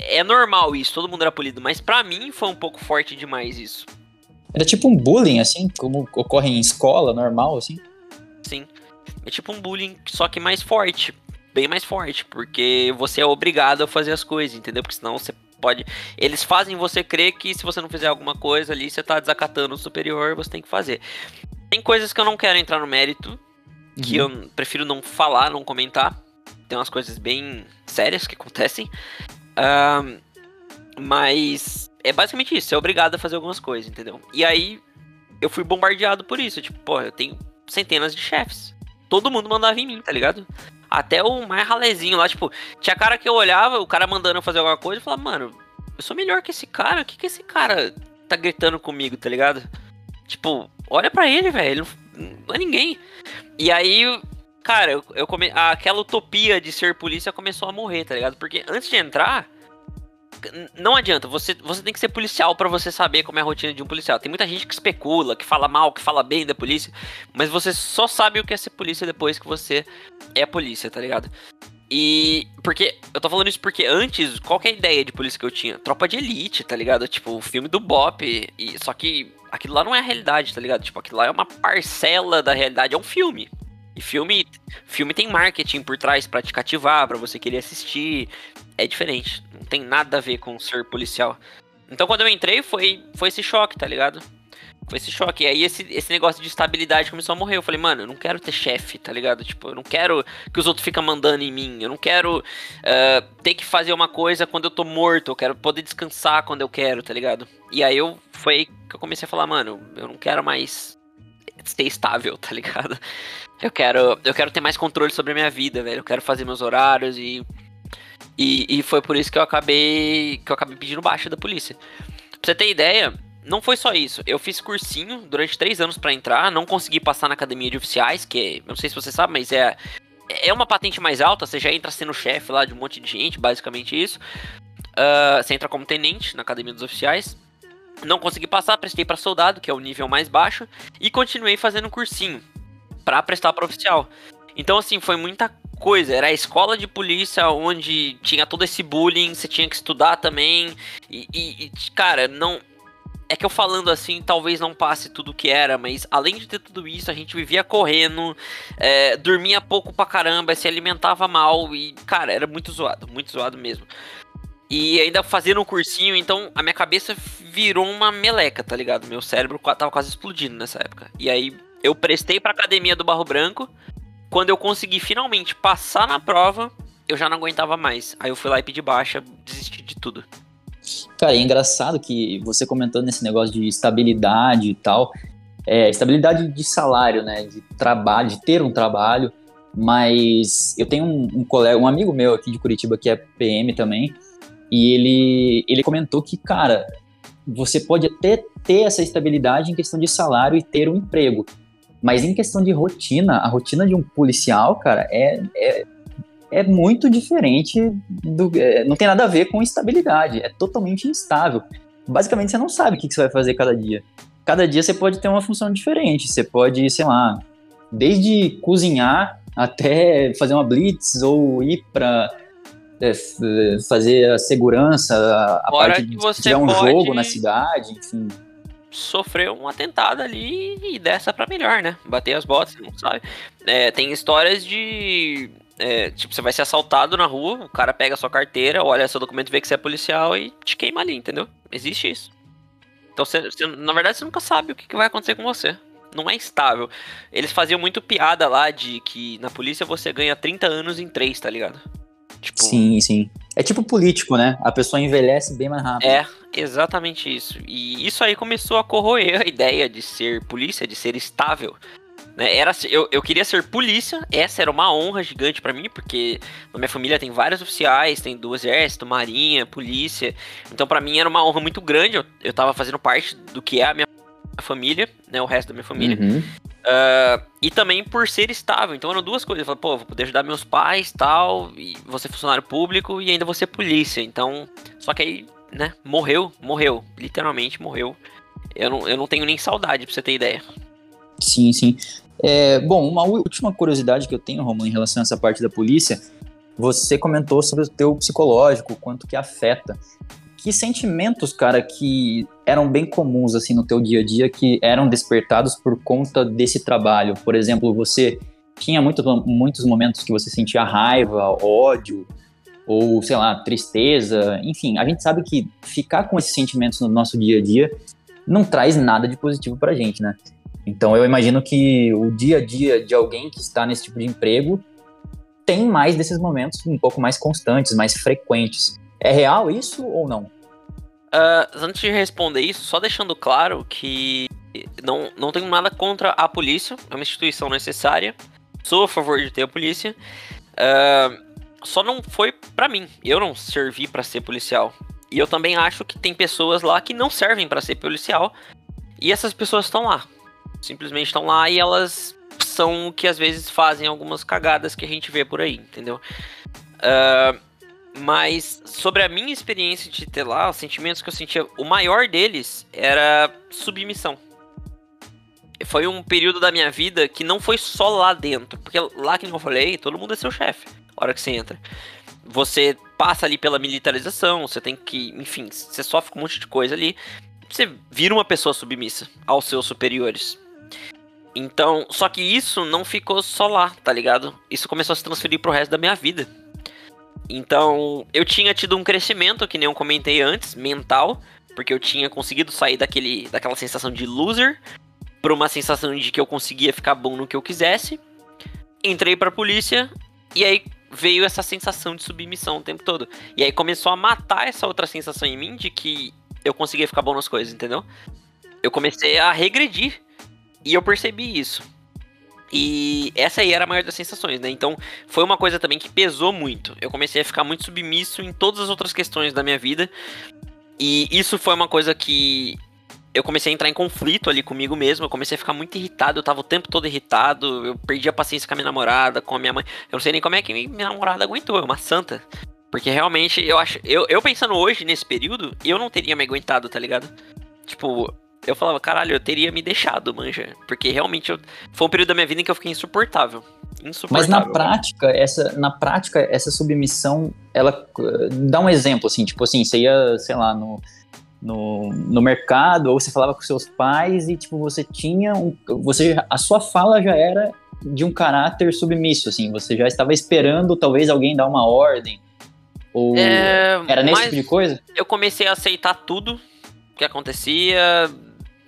É normal isso, todo mundo era polido, mas para mim foi um pouco forte demais isso. Era tipo um bullying, assim, como ocorre em escola, normal, assim? Sim. É tipo um bullying, só que mais forte. Bem mais forte, porque você é obrigado a fazer as coisas, entendeu? Porque senão você pode. Eles fazem você crer que se você não fizer alguma coisa ali, você tá desacatando o superior, você tem que fazer. Tem coisas que eu não quero entrar no mérito, que uhum. eu prefiro não falar, não comentar. Tem umas coisas bem sérias que acontecem. Uh, mas é basicamente isso, você é obrigado a fazer algumas coisas, entendeu? E aí eu fui bombardeado por isso. Tipo, pô, eu tenho centenas de chefes. Todo mundo mandava em mim, tá ligado? Até o mais ralezinho lá, tipo, tinha cara que eu olhava, o cara mandando eu fazer alguma coisa, e falava, mano, eu sou melhor que esse cara, o que que esse cara tá gritando comigo, tá ligado? Tipo, olha pra ele, velho, não, não é ninguém. E aí, cara, eu, eu come... aquela utopia de ser polícia começou a morrer, tá ligado? Porque antes de entrar, não adianta, você, você tem que ser policial para você saber como é a rotina de um policial. Tem muita gente que especula, que fala mal, que fala bem da polícia, mas você só sabe o que é ser polícia depois que você é polícia, tá ligado? E porque eu tô falando isso porque antes, qual que é a ideia de polícia que eu tinha? Tropa de elite, tá ligado? Tipo, o filme do Bop, e só que aquilo lá não é a realidade, tá ligado? Tipo, aquilo lá é uma parcela da realidade, é um filme. E filme, filme tem marketing por trás para te cativar, para você querer assistir. É diferente. Não tem nada a ver com ser policial. Então quando eu entrei foi, foi esse choque, tá ligado? Foi esse choque. E aí esse, esse negócio de estabilidade começou a morrer. Eu falei, mano, eu não quero ter chefe, tá ligado? Tipo, eu não quero que os outros fiquem mandando em mim. Eu não quero uh, ter que fazer uma coisa quando eu tô morto. Eu quero poder descansar quando eu quero, tá ligado? E aí eu foi aí que eu comecei a falar, mano, eu não quero mais ser estável, tá ligado? Eu quero, eu quero ter mais controle sobre a minha vida, velho. Eu quero fazer meus horários e, e, e foi por isso que eu acabei que eu acabei pedindo baixa da polícia. Pra você ter ideia, não foi só isso. Eu fiz cursinho durante três anos para entrar, não consegui passar na academia de oficiais, que é, não sei se você sabe, mas é é uma patente mais alta. Você já entra sendo chefe lá de um monte de gente, basicamente isso. Uh, você entra como tenente na academia dos oficiais. Não consegui passar, prestei para soldado, que é o nível mais baixo, e continuei fazendo cursinho para prestar para oficial. Então, assim, foi muita coisa. Era a escola de polícia onde tinha todo esse bullying, você tinha que estudar também. E, e, e, cara, não. É que eu falando assim, talvez não passe tudo o que era, mas além de ter tudo isso, a gente vivia correndo, é, dormia pouco pra caramba, se alimentava mal e, cara, era muito zoado, muito zoado mesmo. E ainda fazendo um cursinho, então a minha cabeça virou uma meleca, tá ligado? Meu cérebro tava quase explodindo nessa época. E aí eu prestei pra academia do Barro Branco. Quando eu consegui finalmente passar na prova, eu já não aguentava mais. Aí eu fui lá e pedi baixa, desisti de tudo. Cara, é engraçado que você comentando nesse negócio de estabilidade e tal, é, estabilidade de salário, né, de trabalho, de ter um trabalho, Mas eu tenho um, um colega, um amigo meu aqui de Curitiba que é PM também, e ele, ele comentou que, cara, você pode até ter essa estabilidade em questão de salário e ter um emprego, mas em questão de rotina, a rotina de um policial, cara, é, é, é muito diferente do. É, não tem nada a ver com estabilidade, é totalmente instável. Basicamente, você não sabe o que, que você vai fazer cada dia. Cada dia você pode ter uma função diferente. Você pode, sei lá, desde cozinhar até fazer uma blitz ou ir para é, fazer a segurança, a Fora parte que de você tiver um pode- jogo na cidade, enfim. Sofreu um atentado ali e dessa pra melhor, né? Bater as botas, não sabe. É, tem histórias de. é, tipo, você vai ser assaltado na rua, o cara pega a sua carteira, olha seu documento, vê que você é policial e te queima ali, entendeu? Existe isso. Então, você, você- na verdade, você nunca sabe o que, que vai acontecer com você. Não é estável. Eles faziam muito piada lá de que na polícia você ganha 30 anos em 3, tá ligado? Tipo, Sim, sim. É tipo político, né? A pessoa envelhece bem mais rápido. É, exatamente isso. E isso aí começou a corroer a ideia de ser polícia, de ser estável. Né? Era, eu, eu queria ser polícia, essa era uma honra gigante pra mim, porque na minha família tem vários oficiais, tem do exército, marinha, polícia. Então pra mim era uma honra muito grande, eu, eu tava fazendo parte do que é a minha família, né, o resto da minha família. Uhum. Ah, e também por ser estável. Então eram duas coisas. Eu falei, pô, vou poder ajudar meus pais tal. E ser funcionário público e ainda ser polícia. Então. Só que aí, né, morreu, morreu. Literalmente morreu. Eu não, eu não tenho nem saudade, pra você ter ideia. Sim, sim. É, bom, uma última curiosidade que eu tenho, Romulo, em relação a essa parte da polícia, você comentou sobre o teu psicológico, quanto que afeta. Que sentimentos, cara, que eram bem comuns, assim, no teu dia a dia, que eram despertados por conta desse trabalho? Por exemplo, você tinha muito, muitos momentos que você sentia raiva, ódio, ou, sei lá, tristeza, enfim, a gente sabe que ficar com esses sentimentos no nosso dia a dia não traz nada de positivo pra gente, né? Então eu imagino que o dia a dia de alguém que está nesse tipo de emprego tem mais desses momentos um pouco mais constantes, mais frequentes. É real isso ou não? Ah, antes de responder isso, só deixando claro que não, não tenho nada contra a polícia, é uma instituição necessária. Sou a favor de ter a polícia. Ah, só não foi pra mim. Eu não servi pra ser policial. E eu também acho que tem pessoas lá que não servem pra ser policial. E essas pessoas estão lá. Simplesmente estão lá e elas são o que às vezes fazem algumas cagadas que a gente vê por aí, entendeu? Ah, mas sobre a minha experiência de ter lá, os sentimentos que eu sentia, o maior deles era submissão. Foi um período da minha vida que não foi só lá dentro. Porque lá que eu falei, todo mundo é seu chefe. A hora que você entra. Você passa ali pela militarização, você tem que. Enfim, você sofre com um monte de coisa ali. Você vira uma pessoa submissa aos seus superiores. Então, só que isso não ficou só lá, tá ligado? Isso começou a se transferir pro resto da minha vida. Então, eu tinha tido um crescimento, que nem eu comentei antes, mental, porque eu tinha conseguido sair daquele, daquela sensação de loser pra uma sensação de que eu conseguia ficar bom no que eu quisesse. Entrei pra polícia e aí veio essa sensação de submissão o tempo todo. E aí começou a matar essa outra sensação em mim de que eu conseguia ficar bom nas coisas, entendeu? Eu comecei a regredir e eu percebi isso. E essa aí era a maior das sensações, né? Então foi uma coisa também que pesou muito. Eu comecei a ficar muito submisso em todas as outras questões da minha vida. E isso foi uma coisa que eu comecei a entrar em conflito ali comigo mesmo. Eu comecei a ficar muito irritado. Eu tava o tempo todo irritado. Eu perdi a paciência com a minha namorada, com a minha mãe. Eu não sei nem como é que minha namorada aguentou. É uma santa. Porque realmente eu acho. Eu, eu pensando hoje nesse período, eu não teria me aguentado, tá ligado? Tipo, eu falava, caralho, eu teria me deixado, manja. Porque realmente eu, foi um período da minha vida em que eu fiquei insuportável. Mas na prática, essa, na prática, essa submissão, ela eh, dá um exemplo, assim, tipo assim, você ia, sei lá, no, no, no mercado, ou você falava com seus pais e, tipo, você tinha um. Você, a sua fala já era de um caráter submisso, assim, você já estava esperando talvez alguém dar uma ordem. Ou É, era nesse tipo de coisa? eu comecei a aceitar tudo que acontecia.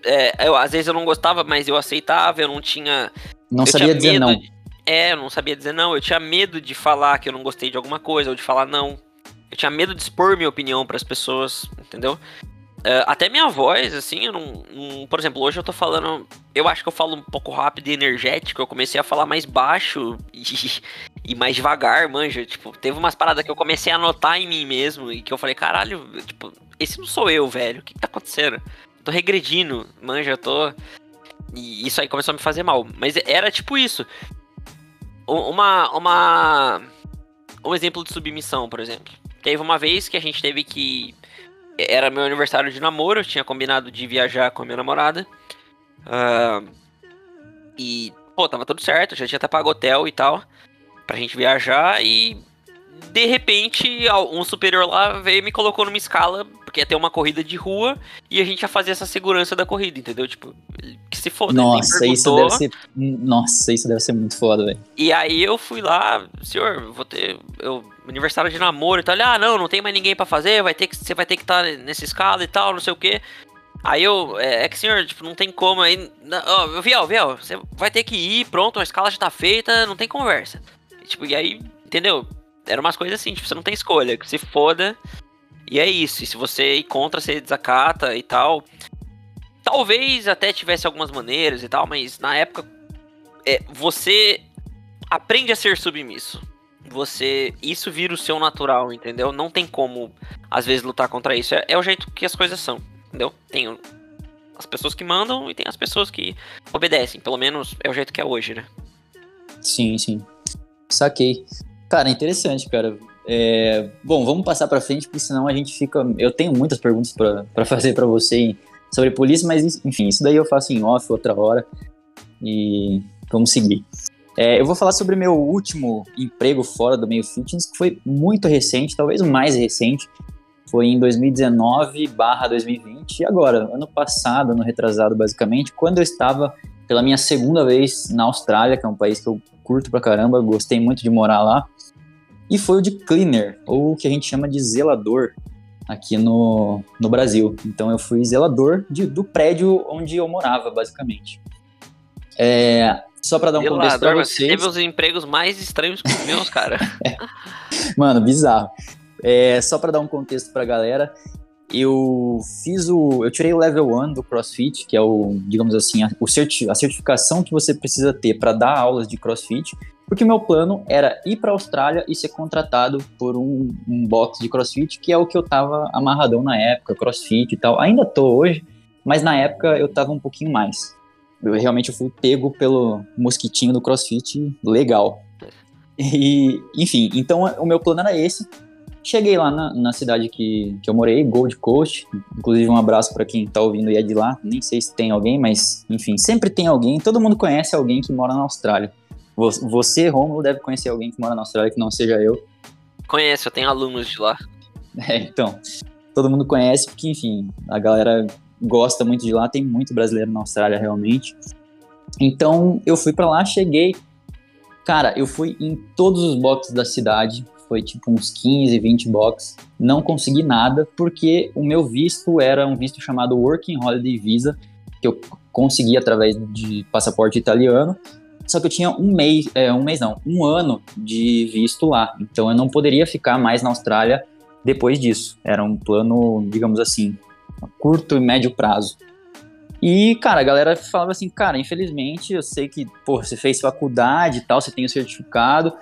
É, eu, às vezes eu não gostava, mas eu aceitava, eu não tinha. Não sabia dizer não. de- é, eu não sabia dizer não. Eu tinha medo de falar que eu não gostei de alguma coisa, ou de falar não. Eu tinha medo de expor minha opinião pras pessoas, entendeu? Uh, até minha voz, assim, eu não, não, Por exemplo, hoje eu tô falando. Eu acho que eu falo um pouco rápido e energético. Eu comecei a falar mais baixo e, e mais devagar, manja. Tipo, teve umas paradas que eu comecei a notar em mim mesmo. E que eu falei, caralho, tipo, esse não sou eu, velho. O que, que tá acontecendo? Tô regredindo, manja, tô. E isso aí começou a me fazer mal. Mas era tipo isso. Uma. Uma. Um exemplo de submissão, por exemplo. Teve uma vez que a gente teve que era meu aniversário de namoro, eu tinha combinado de viajar com a minha namorada. Uh, e, pô, tava tudo certo, já tinha até pago hotel e tal, pra gente viajar e de repente um superior lá veio e me colocou numa escala, porque ia ter uma corrida de rua e a gente ia fazer essa segurança da corrida, entendeu? Tipo, que se foda. Nossa, isso deve ser. Nossa, isso deve ser muito foda, velho. E aí eu fui lá, senhor, vou ter. Eu aniversário de namoro e tal. Ele, ah, não, não tem mais ninguém para fazer, vai ter que, você vai ter que estar tá nessa escala e tal, não sei o que. Aí eu, é, é, que senhor, tipo, não tem como aí. Ó, oh, Viel, Viel, você vai ter que ir, pronto, a escala já tá feita, não tem conversa. E, tipo, e aí, entendeu? Eram umas coisas assim, tipo, você não tem escolha, que se foda. E é isso. E se você ir contra, você desacata e tal. Talvez até tivesse algumas maneiras e tal, mas na época é, você aprende a ser submisso você. Isso vira o seu natural, entendeu? Não tem como, às vezes, lutar contra isso. É, é o jeito que as coisas são, entendeu? Tem as pessoas que mandam e tem as pessoas que obedecem. Pelo menos é o jeito que é hoje, né? Sim, sim. Saquei. Cara, interessante, cara. É... Bom, vamos passar para frente, porque senão a gente fica. Eu tenho muitas perguntas para fazer para você sobre polícia, mas enfim, isso daí eu faço em off outra hora. E vamos seguir. É, eu vou falar sobre meu último emprego fora do meio fitness, que foi muito recente, talvez o mais recente. Foi em 2019 barra 2020, e agora, ano passado, ano retrasado basicamente, quando eu estava pela minha segunda vez na Austrália, que é um país que eu curto pra caramba, gostei muito de morar lá. E foi o de cleaner, ou o que a gente chama de zelador aqui no, no Brasil. Então eu fui zelador de, do prédio onde eu morava, basicamente. É, só para dar um Zelador, contexto pra vocês. Você teve os empregos mais estranhos que os meus, cara. Mano, bizarro. É, só para dar um contexto pra galera, eu fiz o. Eu tirei o level 1 do CrossFit, que é o, digamos assim, a, o certi, a certificação que você precisa ter para dar aulas de CrossFit, porque meu plano era ir para a Austrália e ser contratado por um, um box de CrossFit, que é o que eu tava amarradão na época, CrossFit e tal. Ainda tô hoje, mas na época eu tava um pouquinho mais eu realmente fui pego pelo mosquitinho do CrossFit legal. E, enfim, então o meu plano era esse. Cheguei lá na, na cidade que, que eu morei, Gold Coast. Inclusive, um abraço para quem tá ouvindo e é de lá. Nem sei se tem alguém, mas enfim, sempre tem alguém. Todo mundo conhece alguém que mora na Austrália. Você, Romulo, deve conhecer alguém que mora na Austrália que não seja eu. Conheço, eu tenho alunos de lá. É, então. Todo mundo conhece, porque, enfim, a galera gosta muito de lá, tem muito brasileiro na Austrália realmente. Então eu fui para lá, cheguei, cara, eu fui em todos os boxes da cidade, foi tipo uns 15, 20 boxes, não consegui nada porque o meu visto era um visto chamado Working Holiday Visa, que eu consegui através de passaporte italiano. Só que eu tinha um mês, é, um mês não, um ano de visto lá. Então eu não poderia ficar mais na Austrália depois disso. Era um plano, digamos assim, curto e médio prazo. E, cara, a galera falava assim, cara, infelizmente, eu sei que, pô, você fez faculdade e tal, você tem o certificado,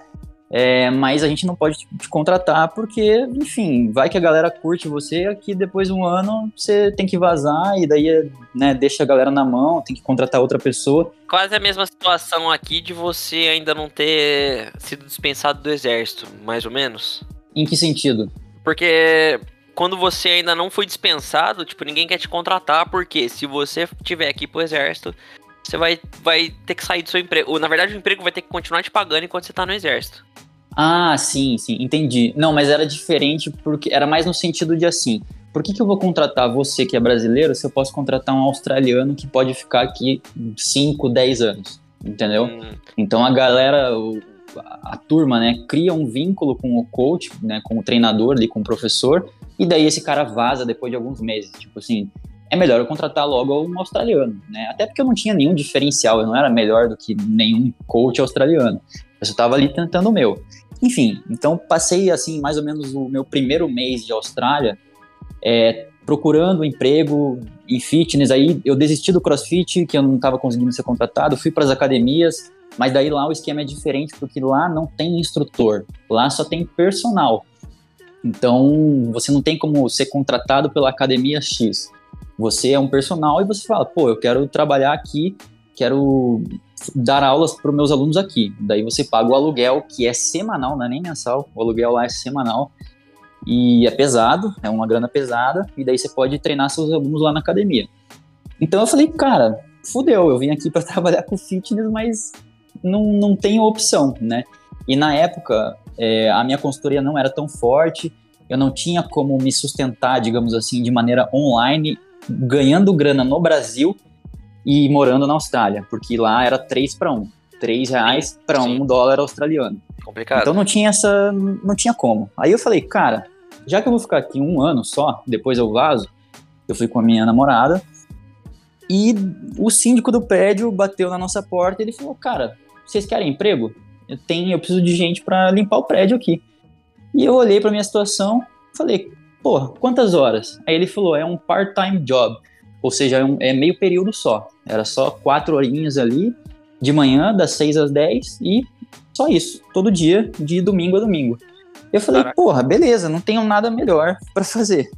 é, mas a gente não pode te contratar porque, enfim, vai que a galera curte você, aqui depois de um ano você tem que vazar e daí, né, deixa a galera na mão, tem que contratar outra pessoa. Quase a mesma situação aqui de você ainda não ter sido dispensado do exército, mais ou menos. Em que sentido? Porque quando você ainda não foi dispensado, tipo, ninguém quer te contratar, porque se você tiver aqui pro exército, você vai, vai ter que sair do seu emprego. Ou, na verdade, o emprego vai ter que continuar te pagando enquanto você tá no exército. Ah, sim, sim, entendi. Não, mas era diferente porque era mais no sentido de assim. Por que, que eu vou contratar você que é brasileiro se eu posso contratar um australiano que pode ficar aqui 5, 10 anos? Entendeu? Hum. Então a galera, a turma, né, cria um vínculo com o coach, né, com o treinador ali, com o professor, e daí esse cara vaza depois de alguns meses. Tipo assim, é melhor eu contratar logo um australiano, né? Até porque eu não tinha nenhum diferencial, eu não era melhor do que nenhum coach australiano. Eu só estava ali tentando o meu. Enfim, então passei assim mais ou menos o meu primeiro mês de Austrália é, procurando emprego em fitness. Aí eu desisti do CrossFit, que eu não estava conseguindo ser contratado, fui para as academias, mas daí lá o esquema é diferente, porque lá não tem instrutor, lá só tem personal. Então você não tem como ser contratado pela academia X. Você é um personal e você fala, pô, eu quero trabalhar aqui, quero dar aulas para os meus alunos aqui. Daí você paga o aluguel, que é semanal, não é nem mensal, o aluguel lá é semanal. E é pesado, é uma grana pesada, e daí você pode treinar seus alunos lá na academia. Então eu falei, cara, fudeu, eu vim aqui para trabalhar com fitness, mas não, não tenho opção, né? E na época, é, a minha consultoria não era tão forte, eu não tinha como me sustentar, digamos assim, de maneira online, ganhando grana no Brasil e morando na Austrália, porque lá era 3 para 1. 3 reais para 1 dólar australiano. Complicado. Então não tinha essa. não tinha como. Aí eu falei, cara, já que eu vou ficar aqui um ano só, depois eu vazo, eu fui com a minha namorada. E o síndico do prédio bateu na nossa porta e ele falou: Cara, vocês querem emprego? Eu, tenho, eu preciso de gente para limpar o prédio aqui. E eu olhei para minha situação, falei: Porra, quantas horas? Aí ele falou: É um part-time job, ou seja, é, um, é meio período só. Era só quatro horinhas ali, de manhã, das seis às dez, e só isso, todo dia, de domingo a domingo. Eu falei, Caraca. porra, beleza, não tenho nada melhor para fazer.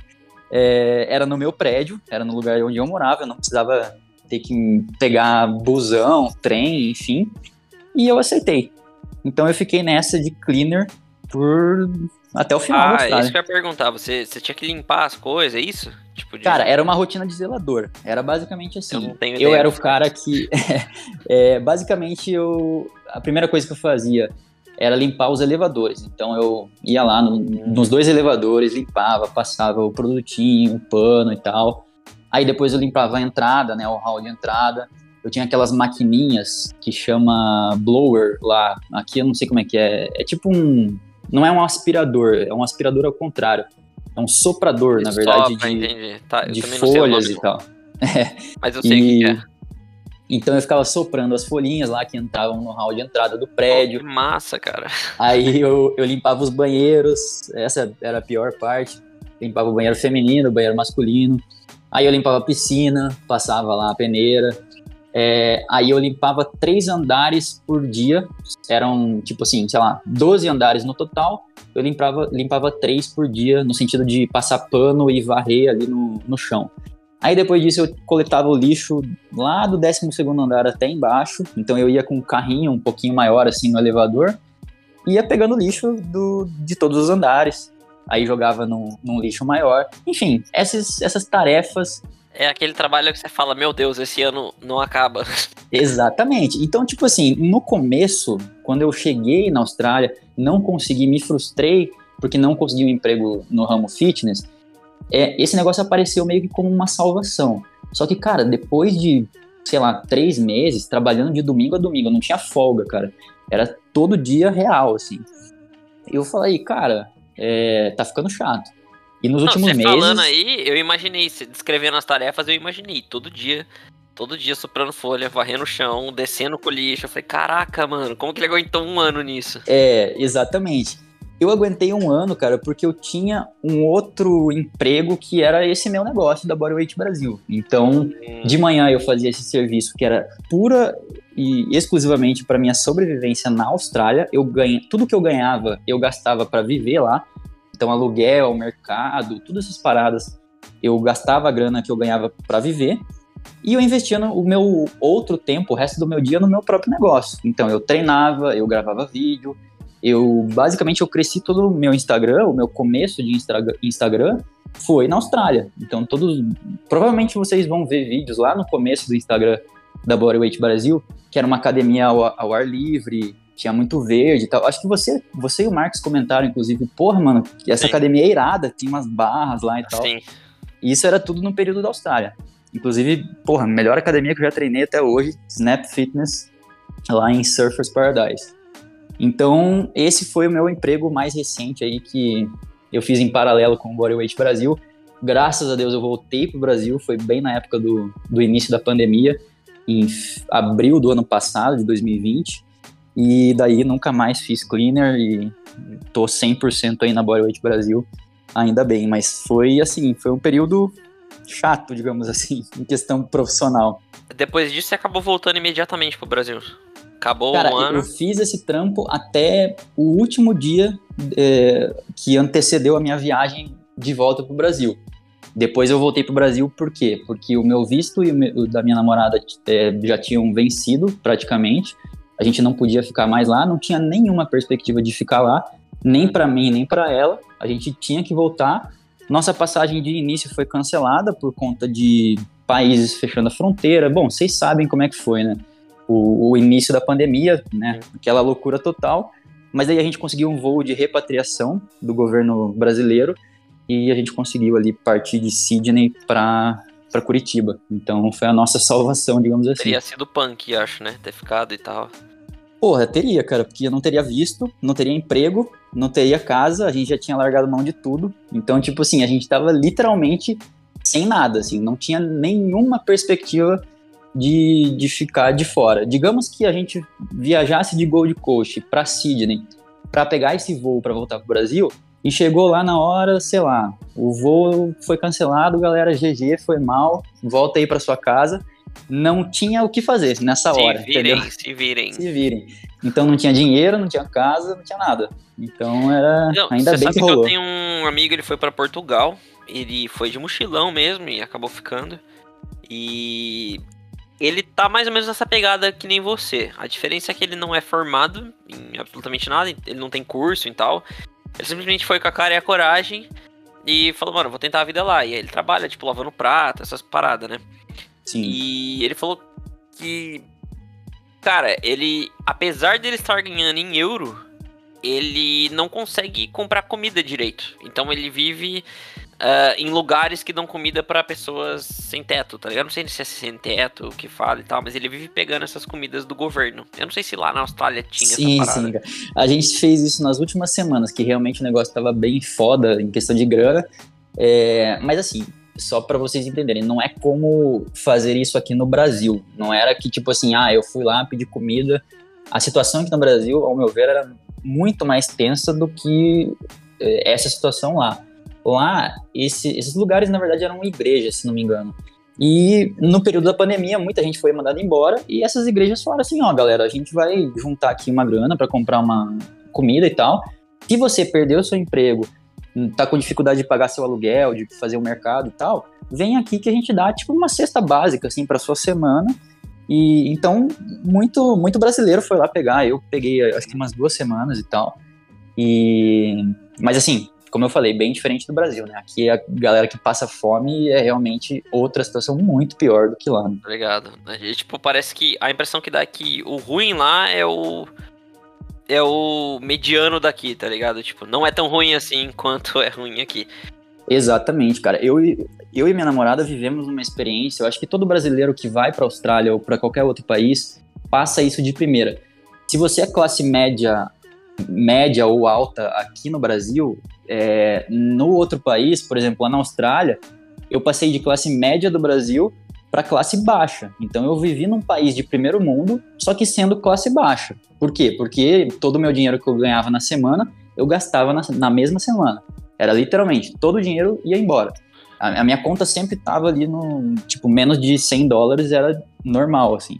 É, era no meu prédio, era no lugar onde eu morava, eu não precisava ter que pegar busão, trem, enfim. E eu aceitei. Então eu fiquei nessa de cleaner por até o final. Ah, isso que eu ia perguntar. Você, você tinha que limpar as coisas, é isso? Tipo de... Cara, era uma rotina de zelador. Era basicamente assim. Eu, eu era o cara que. é, basicamente, eu. A primeira coisa que eu fazia era limpar os elevadores. Então eu ia lá no, nos dois elevadores, limpava, passava o produtinho, o pano e tal. Aí depois eu limpava a entrada, né, o hall de entrada. Eu tinha aquelas maquininhas que chama blower lá. Aqui eu não sei como é que é. É tipo um. Não é um aspirador, é um aspirador ao contrário. É um soprador, na verdade, de, tá, de folhas e tal. É. Mas eu sei o que é. Então eu ficava soprando as folhinhas lá que entravam no hall de entrada do prédio. Oh, que massa, cara. Aí eu, eu limpava os banheiros, essa era a pior parte. Limpava o banheiro feminino, o banheiro masculino. Aí eu limpava a piscina, passava lá a peneira. É, aí eu limpava três andares por dia. Eram, tipo assim, sei lá, 12 andares no total. Eu limpava, limpava três por dia, no sentido de passar pano e varrer ali no, no chão. Aí depois disso eu coletava o lixo lá do 12 andar até embaixo. Então eu ia com um carrinho um pouquinho maior assim no elevador. Ia pegando lixo do, de todos os andares. Aí jogava num, num lixo maior. Enfim, essas, essas tarefas é aquele trabalho que você fala, meu Deus, esse ano não acaba. Exatamente. Então, tipo assim, no começo, quando eu cheguei na Austrália, não consegui, me frustrei porque não consegui um emprego no ramo fitness é, esse negócio apareceu meio que como uma salvação. Só que, cara, depois de, sei lá, três meses, trabalhando de domingo a domingo, eu não tinha folga, cara. Era todo dia real, assim. Eu falei, cara, é, tá ficando chato. E nos não, últimos você meses. falando aí, eu imaginei, descrevendo as tarefas, eu imaginei, todo dia. Todo dia soprando folha, varrendo o chão, descendo com o lixo. Eu falei, caraca, mano, como que ele aguentou um ano nisso? É, exatamente. Eu aguentei um ano, cara, porque eu tinha um outro emprego que era esse meu negócio da Bodyweight Brasil. Então, de manhã eu fazia esse serviço que era pura e exclusivamente para minha sobrevivência na Austrália. Eu ganha, tudo que eu ganhava, eu gastava para viver lá. Então, aluguel, mercado, todas essas paradas, eu gastava a grana que eu ganhava para viver. E eu investia o meu outro tempo, o resto do meu dia, no meu próprio negócio. Então, eu treinava, eu gravava vídeo, eu basicamente eu cresci todo o meu Instagram, o meu começo de Instagram foi na Austrália. Então todos, provavelmente vocês vão ver vídeos lá no começo do Instagram da Bodyweight Brasil, que era uma academia ao, ao ar livre, tinha muito verde e tal. Acho que você, você e o Marcos comentaram, inclusive, porra, mano, essa Sim. academia é irada, tinha umas barras lá e tal. Sim. E isso era tudo no período da Austrália. Inclusive, porra, melhor academia que eu já treinei até hoje, Snap Fitness, lá em Surfers Paradise. Então, esse foi o meu emprego mais recente aí que eu fiz em paralelo com o Bodyweight Brasil. Graças a Deus eu voltei para o Brasil, foi bem na época do, do início da pandemia, em abril do ano passado, de 2020. E daí nunca mais fiz cleaner e tô 100% aí na Bodyweight Brasil. ainda bem, mas foi assim, foi um período chato, digamos assim, em questão profissional. Depois disso, você acabou voltando imediatamente pro Brasil. Acabou Cara, um ano. eu fiz esse trampo até o último dia é, que antecedeu a minha viagem de volta pro Brasil. Depois eu voltei pro Brasil, por quê? Porque o meu visto e o, meu, da minha namorada é, já tinham vencido praticamente. A gente não podia ficar mais lá, não tinha nenhuma perspectiva de ficar lá, nem para mim, nem para ela. A gente tinha que voltar. Nossa passagem de início foi cancelada por conta de países fechando a fronteira. Bom, vocês sabem como é que foi, né? O, o início da pandemia, né? Aquela loucura total. Mas aí a gente conseguiu um voo de repatriação do governo brasileiro e a gente conseguiu ali partir de Sydney para para Curitiba. Então foi a nossa salvação, digamos assim. Teria sido punk, acho, né? Ter ficado e tal. Porra, teria, cara, porque eu não teria visto, não teria emprego, não teria casa, a gente já tinha largado mão de tudo. Então, tipo assim, a gente tava literalmente sem nada, assim, não tinha nenhuma perspectiva de, de ficar de fora. Digamos que a gente viajasse de Gold Coast para Sydney para pegar esse voo para voltar pro Brasil e chegou lá na hora, sei lá, o voo foi cancelado, galera, GG, foi mal, volta aí para sua casa não tinha o que fazer nessa se hora. Virem, entendeu? se virem, se virem. Então não tinha dinheiro, não tinha casa, não tinha nada. Então era não, ainda bem sabe que rolou. eu tenho um amigo, ele foi para Portugal, ele foi de mochilão mesmo e acabou ficando. E ele tá mais ou menos nessa pegada que nem você. A diferença é que ele não é formado em absolutamente nada, ele não tem curso e tal. Ele simplesmente foi com a cara e a coragem e falou, mano, vou tentar a vida lá. E aí ele trabalha, tipo, lavando prata, essas paradas, né? Sim. E ele falou que, cara, ele, apesar dele estar ganhando em euro, ele não consegue comprar comida direito. Então ele vive uh, em lugares que dão comida para pessoas sem teto, tá ligado? Eu não sei se é sem teto, o que fala e tal, mas ele vive pegando essas comidas do governo. Eu não sei se lá na Austrália tinha sim, essa parada. Sim, A gente fez isso nas últimas semanas, que realmente o negócio tava bem foda em questão de grana. É, mas assim, só para vocês entenderem, não é como fazer isso aqui no Brasil. Não era que, tipo assim, ah, eu fui lá pedir comida. A situação aqui no Brasil, ao meu ver, era muito mais tensa do que eh, essa situação lá. Lá, esse, esses lugares, na verdade, eram igrejas, se não me engano. E no período da pandemia, muita gente foi mandada embora e essas igrejas falaram assim: ó, galera, a gente vai juntar aqui uma grana para comprar uma comida e tal. Se você perdeu seu emprego tá com dificuldade de pagar seu aluguel, de fazer o mercado e tal, vem aqui que a gente dá tipo uma cesta básica assim para sua semana. E então muito muito brasileiro foi lá pegar. Eu peguei acho que umas duas semanas e tal. E mas assim, como eu falei, bem diferente do Brasil, né? Aqui a galera que passa fome é realmente outra situação muito pior do que lá. Né? Obrigado. E, tipo, parece que a impressão que dá é que o ruim lá é o é o mediano daqui, tá ligado? Tipo, não é tão ruim assim quanto é ruim aqui. Exatamente, cara. Eu, eu e minha namorada vivemos uma experiência. Eu acho que todo brasileiro que vai para Austrália ou para qualquer outro país passa isso de primeira. Se você é classe média, média ou alta aqui no Brasil, é, no outro país, por exemplo, lá na Austrália, eu passei de classe média do Brasil para classe baixa. Então eu vivi num país de primeiro mundo, só que sendo classe baixa. Por quê? Porque todo o meu dinheiro que eu ganhava na semana, eu gastava na, na mesma semana. Era literalmente, todo o dinheiro ia embora. A, a minha conta sempre estava ali no, tipo, menos de 100 dólares era normal, assim.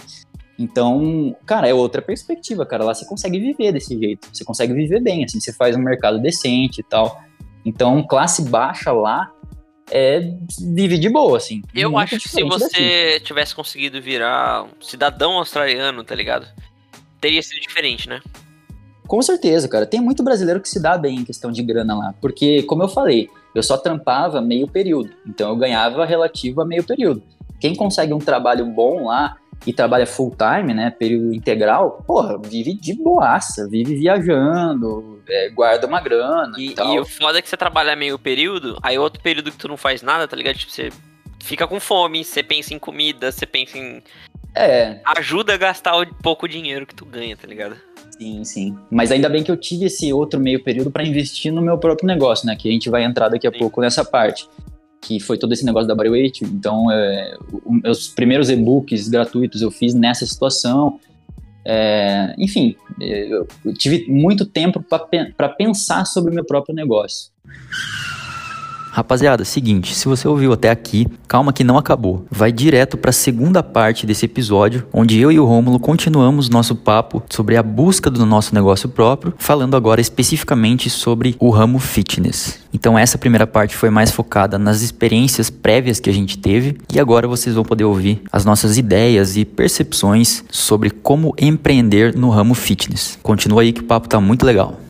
Então, cara, é outra perspectiva, cara. Lá você consegue viver desse jeito. Você consegue viver bem, assim, você faz um mercado decente e tal. Então, classe baixa lá é, vive de boa, assim. Eu acho que se você daqui. tivesse conseguido virar um cidadão australiano, tá ligado? Teria sido diferente, né? Com certeza, cara. Tem muito brasileiro que se dá bem em questão de grana lá. Porque, como eu falei, eu só trampava meio período. Então eu ganhava relativo a meio período. Quem consegue um trabalho bom lá e trabalha full time, né, período integral, porra, vive de boaça, vive viajando, é, guarda uma grana e, e, tal. e o foda é que você trabalha meio período, aí outro período que tu não faz nada, tá ligado? Tipo, você fica com fome, você pensa em comida, você pensa em... É. Ajuda a gastar o pouco dinheiro que tu ganha, tá ligado? Sim, sim. Mas ainda bem que eu tive esse outro meio período para investir no meu próprio negócio, né? Que a gente vai entrar daqui a sim. pouco nessa parte que foi todo esse negócio da Bodyweight. Então, é, os primeiros e-books gratuitos eu fiz nessa situação. É, enfim, eu tive muito tempo para pensar sobre o meu próprio negócio. Rapaziada, seguinte, se você ouviu até aqui, calma que não acabou. Vai direto para a segunda parte desse episódio, onde eu e o Rômulo continuamos nosso papo sobre a busca do nosso negócio próprio, falando agora especificamente sobre o ramo fitness. Então essa primeira parte foi mais focada nas experiências prévias que a gente teve e agora vocês vão poder ouvir as nossas ideias e percepções sobre como empreender no ramo fitness. Continua aí que o papo tá muito legal.